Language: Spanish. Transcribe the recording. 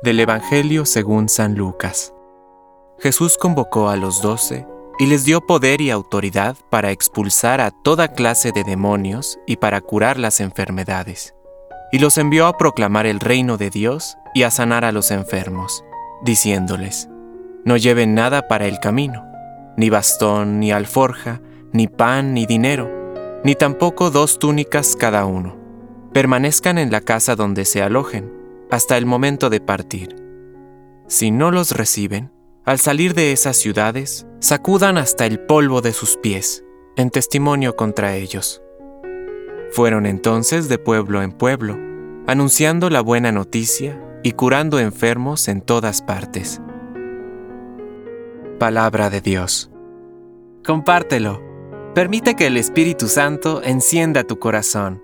Del Evangelio según San Lucas. Jesús convocó a los doce y les dio poder y autoridad para expulsar a toda clase de demonios y para curar las enfermedades. Y los envió a proclamar el reino de Dios y a sanar a los enfermos, diciéndoles, No lleven nada para el camino, ni bastón, ni alforja, ni pan, ni dinero, ni tampoco dos túnicas cada uno. Permanezcan en la casa donde se alojen hasta el momento de partir. Si no los reciben, al salir de esas ciudades, sacudan hasta el polvo de sus pies, en testimonio contra ellos. Fueron entonces de pueblo en pueblo, anunciando la buena noticia y curando enfermos en todas partes. Palabra de Dios. Compártelo. Permite que el Espíritu Santo encienda tu corazón